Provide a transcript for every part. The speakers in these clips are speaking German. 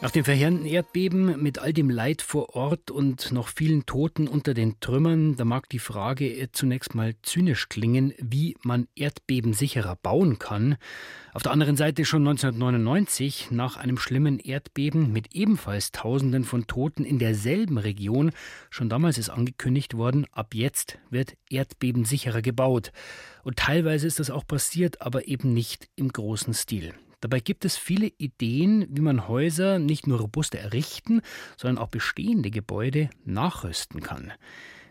Nach dem verheerenden Erdbeben mit all dem Leid vor Ort und noch vielen Toten unter den Trümmern, da mag die Frage zunächst mal zynisch klingen, wie man Erdbeben sicherer bauen kann. Auf der anderen Seite schon 1999, nach einem schlimmen Erdbeben mit ebenfalls Tausenden von Toten in derselben Region, schon damals ist angekündigt worden, ab jetzt wird Erdbeben sicherer gebaut. Und teilweise ist das auch passiert, aber eben nicht im großen Stil. Dabei gibt es viele Ideen, wie man Häuser nicht nur robuster errichten, sondern auch bestehende Gebäude nachrüsten kann.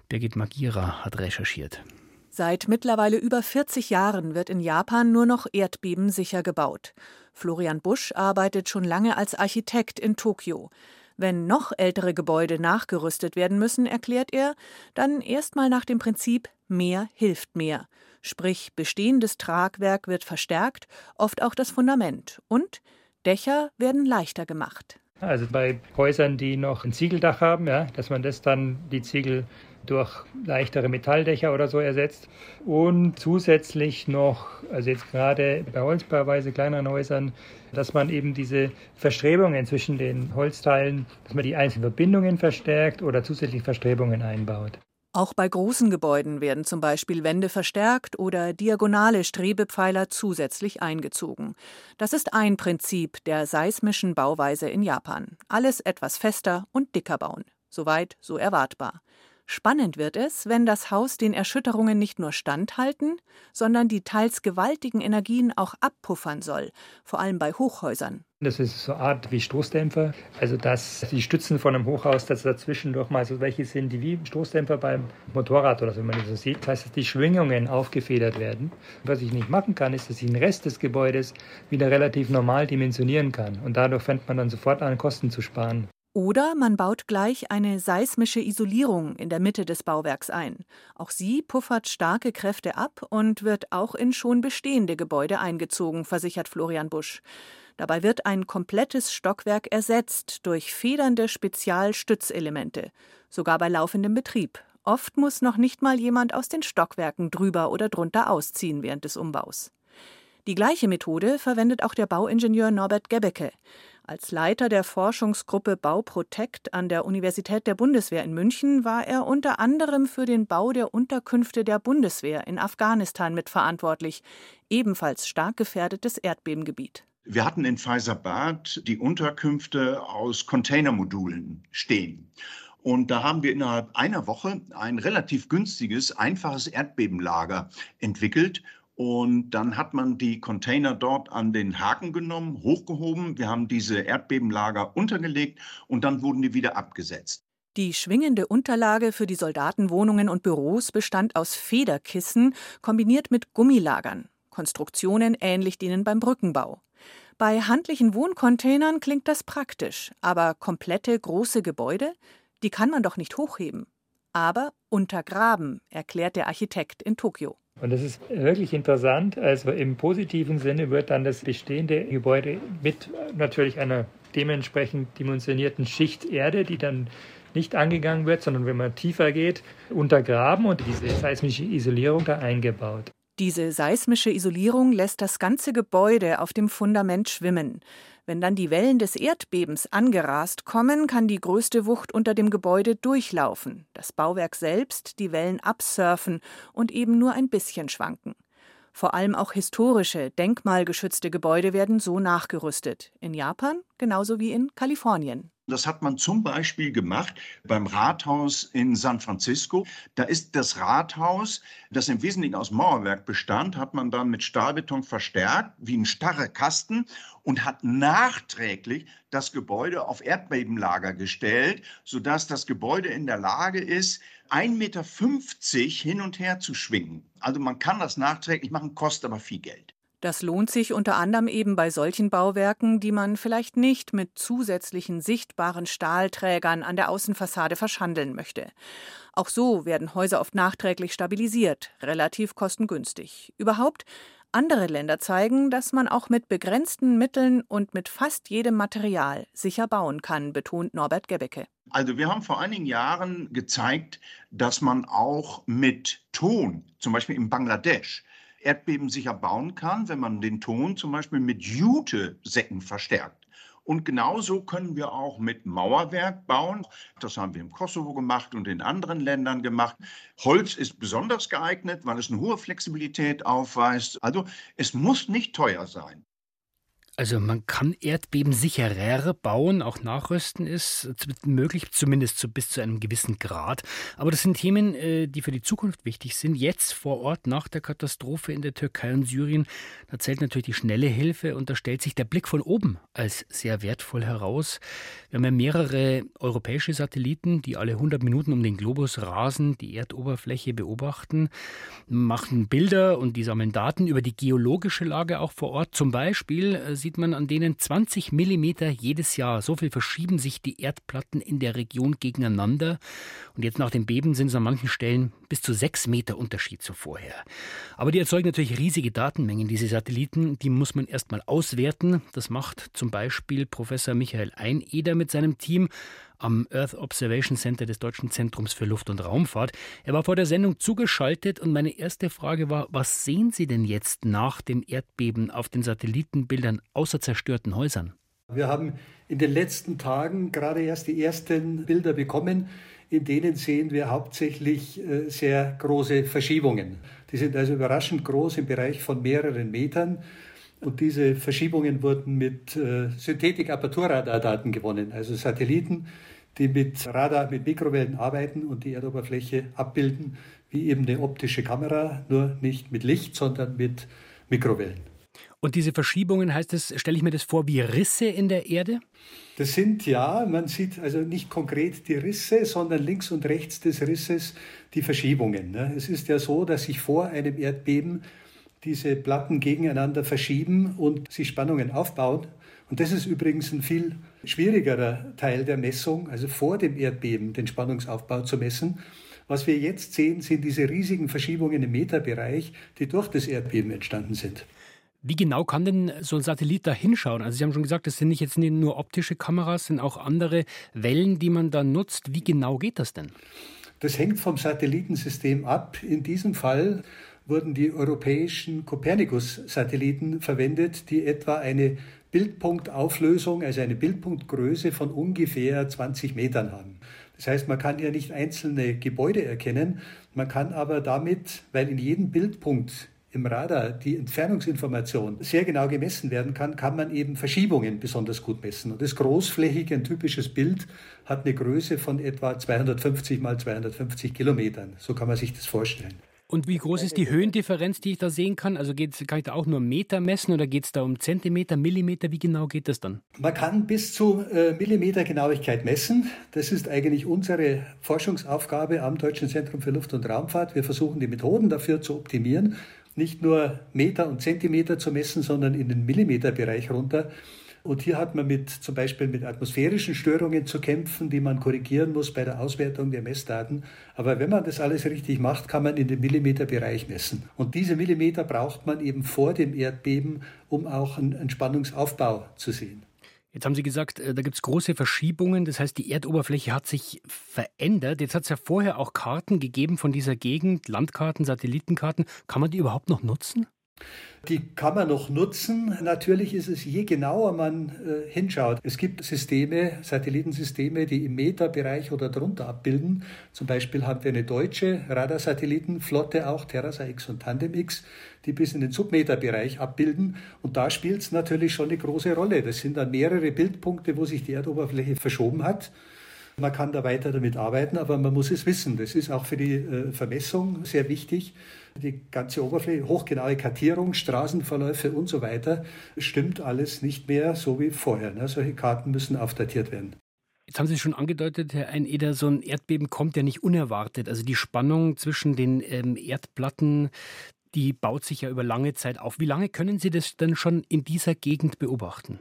Birgit Magira hat recherchiert. Seit mittlerweile über 40 Jahren wird in Japan nur noch erdbebensicher gebaut. Florian Busch arbeitet schon lange als Architekt in Tokio. Wenn noch ältere Gebäude nachgerüstet werden müssen, erklärt er, dann erstmal nach dem Prinzip mehr hilft mehr. Sprich, bestehendes Tragwerk wird verstärkt, oft auch das Fundament. Und Dächer werden leichter gemacht. Also bei Häusern, die noch ein Ziegeldach haben, ja, dass man das dann die Ziegel durch leichtere Metalldächer oder so ersetzt. Und zusätzlich noch, also jetzt gerade bei Holzbauweise kleineren Häusern, dass man eben diese Verstrebungen zwischen den Holzteilen, dass man die einzelnen Verbindungen verstärkt oder zusätzlich Verstrebungen einbaut. Auch bei großen Gebäuden werden zum Beispiel Wände verstärkt oder diagonale Strebepfeiler zusätzlich eingezogen. Das ist ein Prinzip der seismischen Bauweise in Japan. Alles etwas fester und dicker bauen. Soweit so erwartbar. Spannend wird es, wenn das Haus den Erschütterungen nicht nur standhalten, sondern die teils gewaltigen Energien auch abpuffern soll, vor allem bei Hochhäusern. Das ist so eine Art wie Stoßdämpfer, also dass die Stützen von einem Hochhaus, dass dazwischen doch mal so welche sind, die wie Stoßdämpfer beim Motorrad oder so, wenn man das so sieht. Das heißt, dass die Schwingungen aufgefedert werden. Was ich nicht machen kann, ist, dass ich den Rest des Gebäudes wieder relativ normal dimensionieren kann. Und dadurch fängt man dann sofort an, Kosten zu sparen. Oder man baut gleich eine seismische Isolierung in der Mitte des Bauwerks ein. Auch sie puffert starke Kräfte ab und wird auch in schon bestehende Gebäude eingezogen, versichert Florian Busch. Dabei wird ein komplettes Stockwerk ersetzt durch federnde Spezialstützelemente, sogar bei laufendem Betrieb. Oft muss noch nicht mal jemand aus den Stockwerken drüber oder drunter ausziehen während des Umbaus. Die gleiche Methode verwendet auch der Bauingenieur Norbert Gebecke. Als Leiter der Forschungsgruppe Bauprotect an der Universität der Bundeswehr in München war er unter anderem für den Bau der Unterkünfte der Bundeswehr in Afghanistan mitverantwortlich, ebenfalls stark gefährdetes Erdbebengebiet. Wir hatten in Faisabad die Unterkünfte aus Containermodulen stehen. Und da haben wir innerhalb einer Woche ein relativ günstiges, einfaches Erdbebenlager entwickelt. Und dann hat man die Container dort an den Haken genommen, hochgehoben. Wir haben diese Erdbebenlager untergelegt und dann wurden die wieder abgesetzt. Die schwingende Unterlage für die Soldatenwohnungen und Büros bestand aus Federkissen kombiniert mit Gummilagern. Konstruktionen ähnlich denen beim Brückenbau. Bei handlichen Wohncontainern klingt das praktisch, aber komplette große Gebäude, die kann man doch nicht hochheben. Aber untergraben, erklärt der Architekt in Tokio. Und das ist wirklich interessant. Also im positiven Sinne wird dann das bestehende Gebäude mit natürlich einer dementsprechend dimensionierten Schicht Erde, die dann nicht angegangen wird, sondern wenn man tiefer geht, untergraben und diese seismische Isolierung da eingebaut. Diese seismische Isolierung lässt das ganze Gebäude auf dem Fundament schwimmen. Wenn dann die Wellen des Erdbebens angerast kommen, kann die größte Wucht unter dem Gebäude durchlaufen, das Bauwerk selbst die Wellen absurfen und eben nur ein bisschen schwanken. Vor allem auch historische, denkmalgeschützte Gebäude werden so nachgerüstet. In Japan genauso wie in Kalifornien. Das hat man zum Beispiel gemacht beim Rathaus in San Francisco. Da ist das Rathaus, das im Wesentlichen aus Mauerwerk bestand, hat man dann mit Stahlbeton verstärkt, wie ein starrer Kasten und hat nachträglich das Gebäude auf Erdbebenlager gestellt, sodass das Gebäude in der Lage ist, 1,50 Meter hin und her zu schwingen. Also man kann das nachträglich machen, kostet aber viel Geld. Das lohnt sich unter anderem eben bei solchen Bauwerken, die man vielleicht nicht mit zusätzlichen sichtbaren Stahlträgern an der Außenfassade verschandeln möchte. Auch so werden Häuser oft nachträglich stabilisiert, relativ kostengünstig. Überhaupt andere Länder zeigen, dass man auch mit begrenzten Mitteln und mit fast jedem Material sicher bauen kann, betont Norbert Gebecke. Also wir haben vor einigen Jahren gezeigt, dass man auch mit Ton, zum Beispiel in Bangladesch, erdbebensicher bauen kann, wenn man den Ton zum Beispiel mit Jute-Säcken verstärkt. Und genauso können wir auch mit Mauerwerk bauen. Das haben wir im Kosovo gemacht und in anderen Ländern gemacht. Holz ist besonders geeignet, weil es eine hohe Flexibilität aufweist. Also es muss nicht teuer sein. Also man kann Erdbeben sicherer bauen, auch nachrüsten ist möglich, zumindest zu, bis zu einem gewissen Grad. Aber das sind Themen, äh, die für die Zukunft wichtig sind. Jetzt vor Ort nach der Katastrophe in der Türkei und Syrien, da zählt natürlich die schnelle Hilfe und da stellt sich der Blick von oben als sehr wertvoll heraus. Wir haben ja mehrere europäische Satelliten, die alle 100 Minuten um den Globus rasen, die Erdoberfläche beobachten, machen Bilder und die sammeln Daten über die geologische Lage auch vor Ort. Zum Beispiel äh, sieht man an denen 20 Millimeter jedes Jahr. So viel verschieben sich die Erdplatten in der Region gegeneinander. Und jetzt nach dem Beben sind es an manchen Stellen bis zu sechs Meter Unterschied zu vorher. Aber die erzeugen natürlich riesige Datenmengen, diese Satelliten. Die muss man erstmal auswerten. Das macht zum Beispiel Professor Michael Eineder mit seinem Team am Earth Observation Center des Deutschen Zentrums für Luft- und Raumfahrt. Er war vor der Sendung zugeschaltet und meine erste Frage war, was sehen Sie denn jetzt nach dem Erdbeben auf den Satellitenbildern außer zerstörten Häusern? Wir haben in den letzten Tagen gerade erst die ersten Bilder bekommen. In denen sehen wir hauptsächlich äh, sehr große Verschiebungen. Die sind also überraschend groß im Bereich von mehreren Metern. Und diese Verschiebungen wurden mit äh, Synthetik-Aperturradardaten gewonnen, also Satelliten, die mit Radar, mit Mikrowellen arbeiten und die Erdoberfläche abbilden, wie eben eine optische Kamera, nur nicht mit Licht, sondern mit Mikrowellen. Und diese Verschiebungen, heißt es, stelle ich mir das vor wie Risse in der Erde? Das sind ja, man sieht also nicht konkret die Risse, sondern links und rechts des Risses die Verschiebungen. Ne? Es ist ja so, dass sich vor einem Erdbeben diese Platten gegeneinander verschieben und sich Spannungen aufbauen. Und das ist übrigens ein viel schwierigerer Teil der Messung, also vor dem Erdbeben den Spannungsaufbau zu messen. Was wir jetzt sehen, sind diese riesigen Verschiebungen im Meterbereich, die durch das Erdbeben entstanden sind. Wie genau kann denn so ein Satellit da hinschauen? Also Sie haben schon gesagt, das sind nicht jetzt nur optische Kameras, sind auch andere Wellen, die man da nutzt. Wie genau geht das denn? Das hängt vom Satellitensystem ab. In diesem Fall wurden die europäischen Copernicus-Satelliten verwendet, die etwa eine Bildpunktauflösung, also eine Bildpunktgröße von ungefähr 20 Metern haben. Das heißt, man kann ja nicht einzelne Gebäude erkennen, man kann aber damit, weil in jedem Bildpunkt im Radar die Entfernungsinformation sehr genau gemessen werden kann, kann man eben Verschiebungen besonders gut messen. Und das großflächige, ein typisches Bild, hat eine Größe von etwa 250 mal 250 Kilometern. So kann man sich das vorstellen. Und wie groß ist die Höhendifferenz, die ich da sehen kann? Also geht's, kann ich da auch nur Meter messen oder geht es da um Zentimeter, Millimeter? Wie genau geht das dann? Man kann bis zu äh, Millimetergenauigkeit messen. Das ist eigentlich unsere Forschungsaufgabe am Deutschen Zentrum für Luft- und Raumfahrt. Wir versuchen die Methoden dafür zu optimieren, nicht nur Meter und Zentimeter zu messen, sondern in den Millimeterbereich runter. Und hier hat man mit, zum Beispiel mit atmosphärischen Störungen zu kämpfen, die man korrigieren muss bei der Auswertung der Messdaten. Aber wenn man das alles richtig macht, kann man in den Millimeterbereich messen. Und diese Millimeter braucht man eben vor dem Erdbeben, um auch einen Entspannungsaufbau zu sehen. Jetzt haben Sie gesagt, äh, da gibt es große Verschiebungen. Das heißt, die Erdoberfläche hat sich verändert. Jetzt hat es ja vorher auch Karten gegeben von dieser Gegend, Landkarten, Satellitenkarten. Kann man die überhaupt noch nutzen? Die kann man noch nutzen. Natürlich ist es, je genauer man äh, hinschaut. Es gibt Systeme, Satellitensysteme, die im Meterbereich oder drunter abbilden. Zum Beispiel haben wir eine deutsche Radarsatellitenflotte, auch Terrasa X und Tandem X, die bis in den Submeterbereich abbilden. Und da spielt es natürlich schon eine große Rolle. Das sind dann mehrere Bildpunkte, wo sich die Erdoberfläche verschoben hat. Man kann da weiter damit arbeiten, aber man muss es wissen. Das ist auch für die äh, Vermessung sehr wichtig. Die ganze Oberfläche, hochgenaue Kartierung, Straßenverläufe und so weiter, stimmt alles nicht mehr so wie vorher. Ne? Solche Karten müssen aufdatiert werden. Jetzt haben Sie schon angedeutet, Herr Eineder, so ein Erdbeben kommt ja nicht unerwartet. Also die Spannung zwischen den ähm, Erdplatten, die baut sich ja über lange Zeit auf. Wie lange können Sie das denn schon in dieser Gegend beobachten?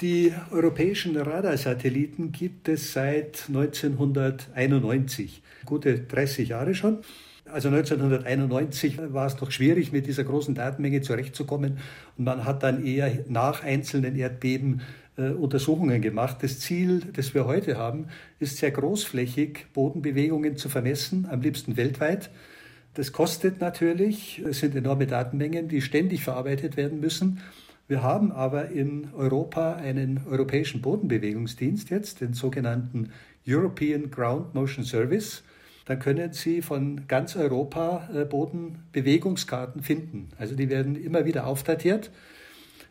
Die europäischen Radarsatelliten gibt es seit 1991, gute 30 Jahre schon. Also 1991 war es doch schwierig, mit dieser großen Datenmenge zurechtzukommen. Und man hat dann eher nach einzelnen Erdbeben äh, Untersuchungen gemacht. Das Ziel, das wir heute haben, ist sehr großflächig Bodenbewegungen zu vermessen, am liebsten weltweit. Das kostet natürlich, es sind enorme Datenmengen, die ständig verarbeitet werden müssen. Wir haben aber in Europa einen europäischen Bodenbewegungsdienst jetzt, den sogenannten European Ground Motion Service. Dann können Sie von ganz Europa äh, Bodenbewegungskarten finden. Also die werden immer wieder aufdatiert.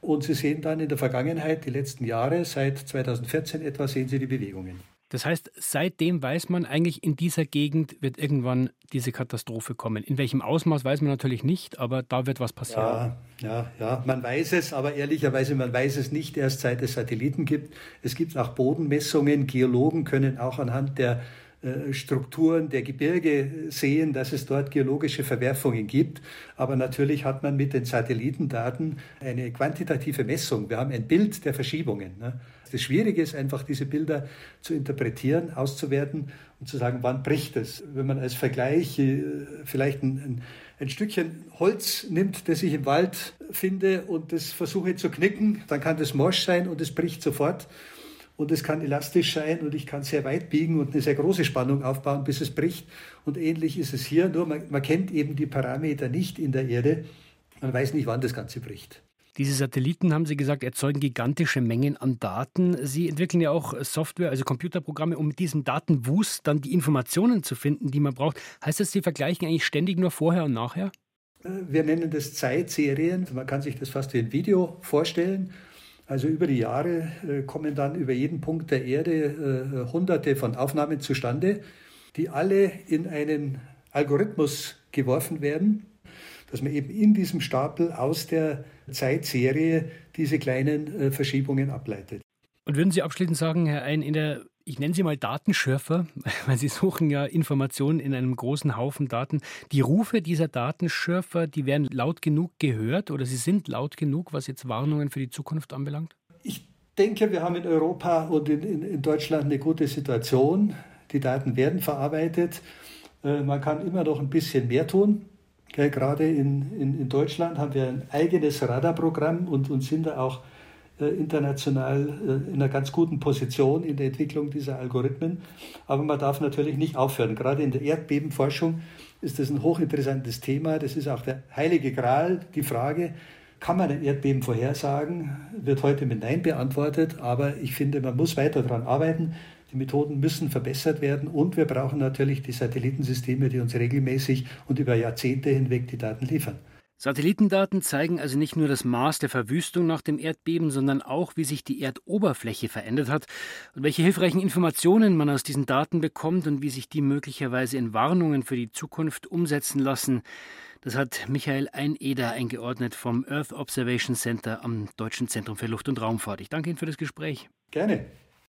Und Sie sehen dann in der Vergangenheit, die letzten Jahre, seit 2014 etwa, sehen Sie die Bewegungen. Das heißt, seitdem weiß man eigentlich, in dieser Gegend wird irgendwann diese Katastrophe kommen. In welchem Ausmaß weiß man natürlich nicht, aber da wird was passieren. Ja, ja, ja, man weiß es, aber ehrlicherweise, man weiß es nicht erst seit es Satelliten gibt. Es gibt auch Bodenmessungen. Geologen können auch anhand der äh, Strukturen der Gebirge sehen, dass es dort geologische Verwerfungen gibt. Aber natürlich hat man mit den Satellitendaten eine quantitative Messung. Wir haben ein Bild der Verschiebungen. Ne? Das Schwierige ist einfach, diese Bilder zu interpretieren, auszuwerten und zu sagen, wann bricht es. Wenn man als Vergleich äh, vielleicht ein, ein, Stückchen Holz nimmt, das ich im Wald finde und das versuche zu knicken, dann kann das morsch sein und es bricht sofort und es kann elastisch sein und ich kann sehr weit biegen und eine sehr große Spannung aufbauen, bis es bricht. Und ähnlich ist es hier, nur man, man kennt eben die Parameter nicht in der Erde. Man weiß nicht, wann das Ganze bricht. Diese Satelliten, haben Sie gesagt, erzeugen gigantische Mengen an Daten. Sie entwickeln ja auch Software, also Computerprogramme, um mit diesem Datenwust dann die Informationen zu finden, die man braucht. Heißt das, Sie vergleichen eigentlich ständig nur vorher und nachher? Äh, wir nennen das Zeitserien. Man kann sich das fast wie ein Video vorstellen. Also über die Jahre äh, kommen dann über jeden Punkt der Erde äh, hunderte von Aufnahmen zustande, die alle in einen Algorithmus geworfen werden, dass man eben in diesem Stapel aus der Zeitserie diese kleinen äh, Verschiebungen ableitet. Und würden Sie abschließend sagen, Herr Ein, in der ich nenne sie mal Datenschürfer, weil sie suchen ja Informationen in einem großen Haufen Daten. Die Rufe dieser Datenschürfer, die werden laut genug gehört oder sie sind laut genug, was jetzt Warnungen für die Zukunft anbelangt? Ich denke, wir haben in Europa und in, in, in Deutschland eine gute Situation. Die Daten werden verarbeitet. Äh, man kann immer noch ein bisschen mehr tun. Gerade in, in, in Deutschland haben wir ein eigenes Radarprogramm und, und sind da auch äh, international äh, in einer ganz guten Position in der Entwicklung dieser Algorithmen. Aber man darf natürlich nicht aufhören. Gerade in der Erdbebenforschung ist das ein hochinteressantes Thema. Das ist auch der heilige Gral, die Frage, kann man ein Erdbeben vorhersagen? Wird heute mit Nein beantwortet. Aber ich finde, man muss weiter daran arbeiten. Die Methoden müssen verbessert werden und wir brauchen natürlich die Satellitensysteme, die uns regelmäßig und über Jahrzehnte hinweg die Daten liefern. Satellitendaten zeigen also nicht nur das Maß der Verwüstung nach dem Erdbeben, sondern auch, wie sich die Erdoberfläche verändert hat und welche hilfreichen Informationen man aus diesen Daten bekommt und wie sich die möglicherweise in Warnungen für die Zukunft umsetzen lassen. Das hat Michael Eineder eingeordnet vom Earth Observation Center am Deutschen Zentrum für Luft- und Raumfahrt. Ich danke Ihnen für das Gespräch. Gerne.